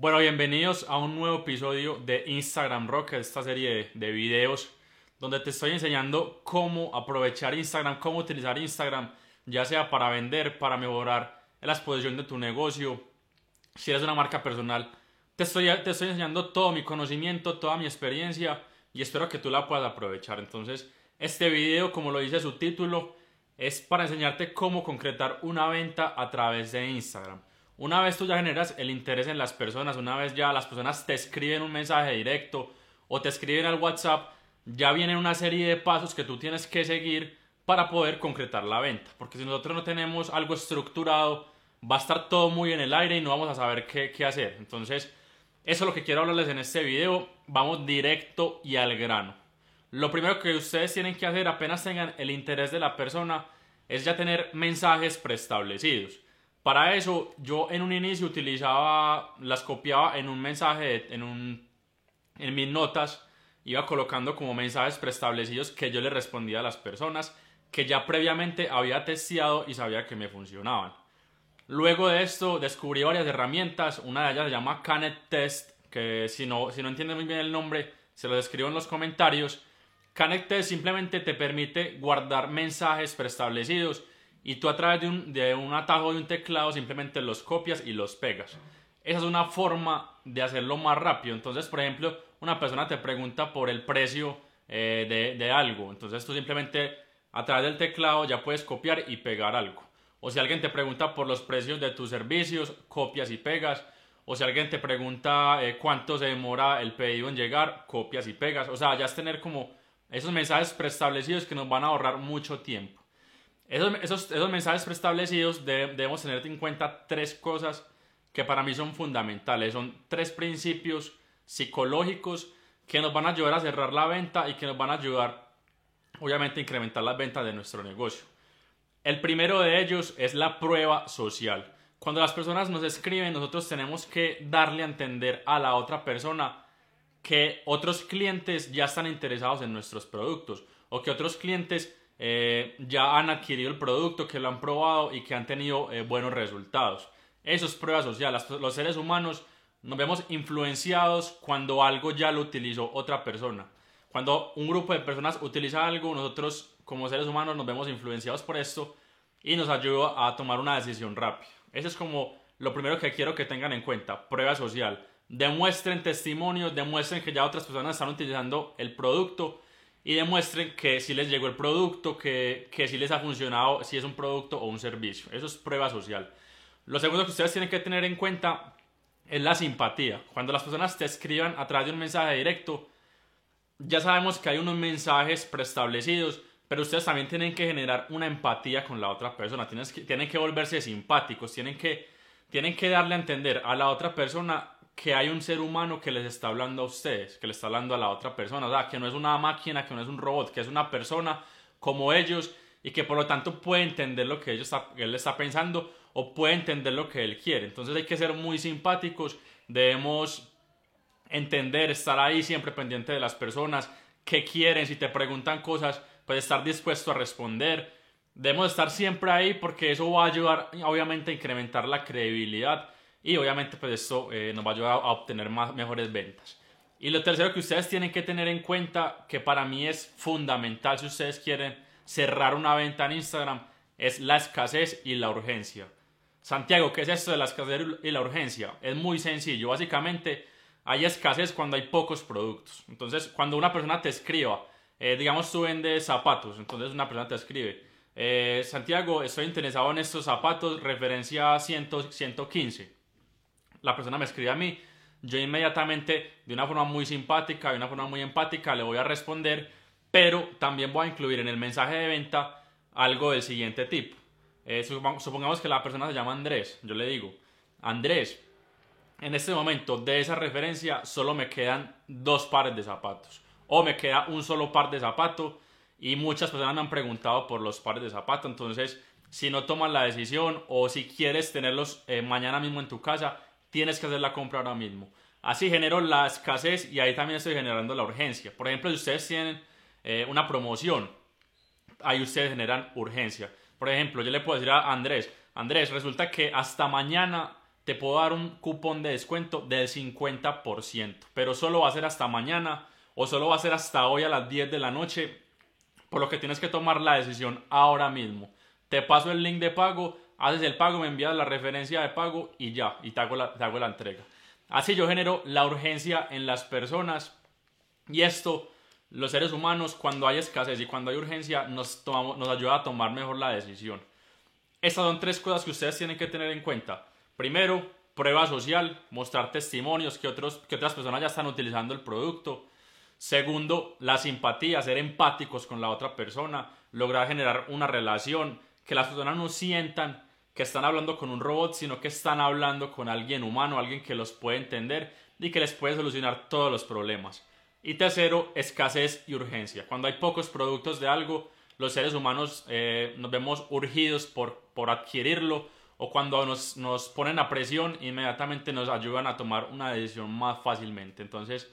Bueno, bienvenidos a un nuevo episodio de Instagram Rock, esta serie de, videos donde te estoy enseñando cómo aprovechar Instagram, cómo utilizar Instagram, ya sea para vender, para mejorar la exposición de tu negocio, si eres una marca personal. Te estoy, te estoy enseñando todo mi conocimiento, toda mi experiencia y espero que tú la puedas aprovechar. Entonces, este video, como lo dice su título, es para enseñarte cómo concretar una venta a través de Instagram. Una vez tú ya generas el interés en las personas, una vez ya las personas te escriben un mensaje directo o te escriben al WhatsApp, ya viene una serie de pasos que tú tienes que seguir para poder concretar la venta. Porque si nosotros no tenemos algo estructurado, va a estar todo muy en el aire y no vamos a saber qué, qué hacer. Entonces, eso es lo que quiero hablarles en este video. Vamos directo y al grano. Lo primero que ustedes tienen que hacer apenas tengan el interés de la persona es ya tener mensajes preestablecidos. Para eso yo en un inicio utilizaba, las copiaba en un mensaje, en, un, en mis notas, iba colocando como mensajes preestablecidos que yo le respondía a las personas que ya previamente había testeado y sabía que me funcionaban. Luego de esto descubrí varias herramientas, una de ellas se llama Canet Test, que si no, si no entiendes muy bien el nombre, se lo describo en los comentarios. Canet Test simplemente te permite guardar mensajes preestablecidos y tú a través de un, de un atajo de un teclado simplemente los copias y los pegas. Esa es una forma de hacerlo más rápido. Entonces, por ejemplo, una persona te pregunta por el precio eh, de, de, algo. Entonces tú simplemente a través del teclado ya puedes copiar y pegar algo. O si alguien te pregunta por los precios de tus servicios, copias y pegas. O si alguien te pregunta eh, cuánto se demora el pedido en llegar, copias y pegas. O sea, ya es tener como esos mensajes preestablecidos que nos van a ahorrar mucho tiempo. Esos, esos, mensajes preestablecidos debemos tener en cuenta tres cosas que para mí son fundamentales. Son tres principios psicológicos que nos van a ayudar a cerrar la venta y que nos van a ayudar, obviamente, a incrementar las ventas de nuestro negocio. El primero de ellos es la prueba social. Cuando las personas nos escriben, nosotros tenemos que darle a entender a la otra persona que otros clientes ya están interesados en nuestros productos o que otros clientes eh, ya han adquirido el producto, que lo han probado y que han tenido eh, buenos resultados. Eso es prueba social. los seres humanos nos vemos influenciados cuando algo ya lo utilizó otra persona. Cuando un grupo de personas utiliza algo, nosotros como seres humanos nos vemos influenciados por esto y nos ayuda a tomar una decisión rápida. Eso es como lo primero que quiero que tengan en cuenta, prueba social. Demuestren testimonios, demuestren que ya otras personas están utilizando el producto y demuestren que si les llegó el producto, que, que si les ha funcionado, si es un producto o un servicio. Eso es prueba social. Lo segundo que ustedes tienen que tener en cuenta es la simpatía. Cuando las personas te escriban a través de un mensaje directo, ya sabemos que hay unos mensajes preestablecidos, pero ustedes también tienen que generar una empatía con la otra persona. Tienen que, tienen que volverse simpáticos, tienen que, tienen que darle a entender a la otra persona que hay un ser humano que les está hablando a ustedes, que le está hablando a la otra persona, o sea, que no es una máquina, que no es un robot, que es una persona como ellos y que por lo tanto puede entender lo que ellos él está pensando o puede entender lo que él quiere. Entonces hay que ser muy simpáticos, debemos entender, estar ahí siempre pendiente de las personas, qué quieren, si te preguntan cosas, pues estar dispuesto a responder. Debemos estar siempre ahí porque eso va a ayudar obviamente a incrementar la credibilidad y obviamente pues esto eh, nos va a ayudar a obtener más, mejores ventas. Y lo tercero que ustedes tienen que tener en cuenta, que para mí es fundamental si ustedes quieren cerrar una venta en Instagram, es la escasez y la urgencia. Santiago, ¿qué es esto de la escasez y la urgencia? Es muy sencillo. Básicamente hay escasez cuando hay pocos productos. Entonces, cuando una persona te escriba, eh, digamos tú vendes zapatos, entonces una persona te escribe, eh, Santiago, estoy interesado en estos zapatos, referencia 100, 115 la persona me escribe a mí, yo inmediatamente, de una forma muy simpática, de una forma muy empática, le voy a responder, pero también voy a incluir en el mensaje de venta algo del siguiente tipo. Eh, supongamos que la persona se llama Andrés, yo le digo, Andrés, en este momento de esa referencia solo me quedan dos pares de zapatos o me queda un solo par de zapatos y muchas personas me han preguntado por los pares de zapatos, entonces si no tomas la decisión o si quieres tenerlos eh, mañana mismo en tu casa, tienes que hacer la compra ahora mismo. Así genero la escasez y ahí también estoy generando la urgencia. Por ejemplo, si ustedes tienen eh, una promoción, ahí ustedes generan urgencia. Por ejemplo, yo le puedo decir a Andrés, Andrés, resulta que hasta mañana te puedo dar un cupón de descuento del 50%, pero solo va a ser hasta mañana o solo va a ser hasta hoy a las 10 de la noche, por lo que tienes que tomar la decisión ahora mismo. Te paso el link de pago, haces el pago, me envías la referencia de pago y ya, y te hago la, te hago la entrega. Así yo genero la urgencia en las personas y esto, los seres humanos, cuando hay escasez y cuando hay urgencia, nos, tomamos, nos ayuda a tomar mejor la decisión. Estas son tres cosas que ustedes tienen que tener en cuenta. Primero, prueba social, mostrar testimonios que, otros, que otras personas ya están utilizando el producto. Segundo, la simpatía, ser empáticos con la otra persona, lograr generar una relación, que las personas no sientan que están hablando con un robot, sino que están hablando con alguien humano, alguien que los puede entender y que les puede solucionar todos los problemas. Y tercero, escasez y urgencia. Cuando hay pocos productos de algo, los seres humanos eh, nos vemos urgidos por, por adquirirlo o cuando nos, nos ponen a presión, inmediatamente nos ayudan a tomar una decisión más fácilmente. Entonces,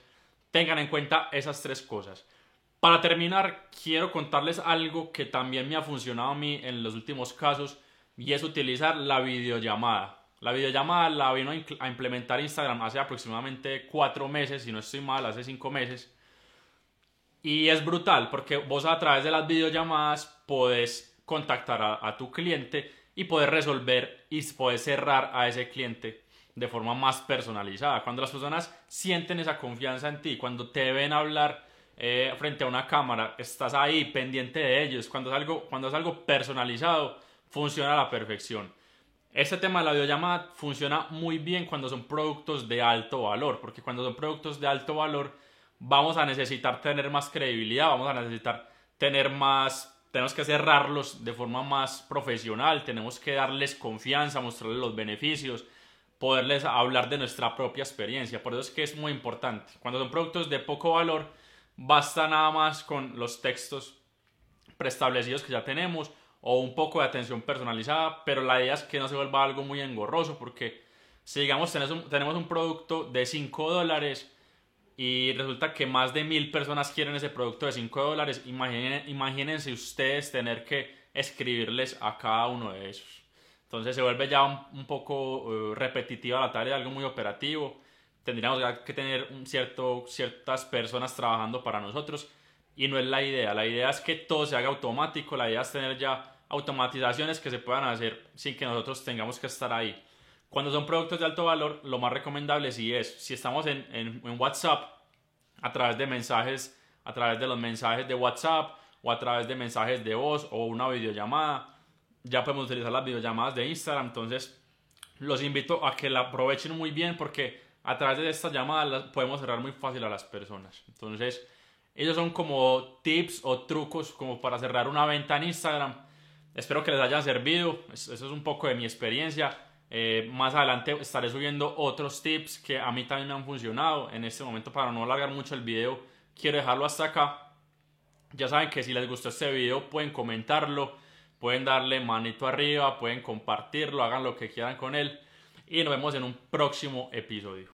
Tengan en cuenta esas tres cosas. Para terminar, quiero contarles algo que también me ha funcionado a mí en los últimos casos y es utilizar la videollamada. La videollamada la vino a implementar Instagram hace aproximadamente cuatro meses, si no estoy mal, hace cinco meses. Y es brutal porque vos a través de las videollamadas podés contactar a, a tu cliente y poder resolver y poder cerrar a ese cliente de forma más personalizada. Cuando las personas sienten esa confianza en ti, cuando te ven hablar eh, frente a una cámara, estás ahí pendiente de ellos, cuando es, algo, cuando es algo personalizado, funciona a la perfección. Este tema de la videollamada funciona muy bien cuando son productos de alto valor, porque cuando son productos de alto valor vamos a necesitar tener más credibilidad, vamos a necesitar tener más, tenemos que cerrarlos de forma más profesional, tenemos que darles confianza, mostrarles los beneficios, poderles hablar de nuestra propia experiencia. Por eso es que es muy importante. Cuando son productos de poco valor, basta nada más con los textos preestablecidos que ya tenemos o un poco de atención personalizada, pero la idea es que no se vuelva algo muy engorroso porque si digamos tenemos un, producto de 5 dólares y resulta que más de mil personas quieren ese producto de 5 dólares, imagínense ustedes tener que escribirles a cada uno de esos. Entonces se vuelve ya un, poco eh, repetitiva la tarea, algo muy operativo. Tendríamos que tener un cierto, ciertas personas trabajando para nosotros y no es la idea. La idea es que todo se haga automático, la idea es tener ya automatizaciones que se puedan hacer sin que nosotros tengamos que estar ahí. Cuando son productos de alto valor, lo más recomendable sí es, si estamos en, en, en WhatsApp, a través de mensajes, a través de los mensajes de WhatsApp o a través de mensajes de voz o una videollamada, ya podemos utilizar las videollamadas de Instagram. Entonces, los invito a que la aprovechen muy bien porque a través de estas llamadas podemos cerrar muy fácil a las personas. Entonces, ellos son como tips o trucos como para cerrar una venta en Instagram. Espero que les haya servido. Eso es un poco de mi experiencia. Eh, más adelante estaré subiendo otros tips que a mí también me han funcionado. En este momento, para no alargar mucho el video, quiero dejarlo hasta acá. Ya saben que si les gustó este video pueden comentarlo Pueden darle manito arriba, pueden compartirlo, hagan lo que quieran con él. Y nos vemos en un próximo episodio.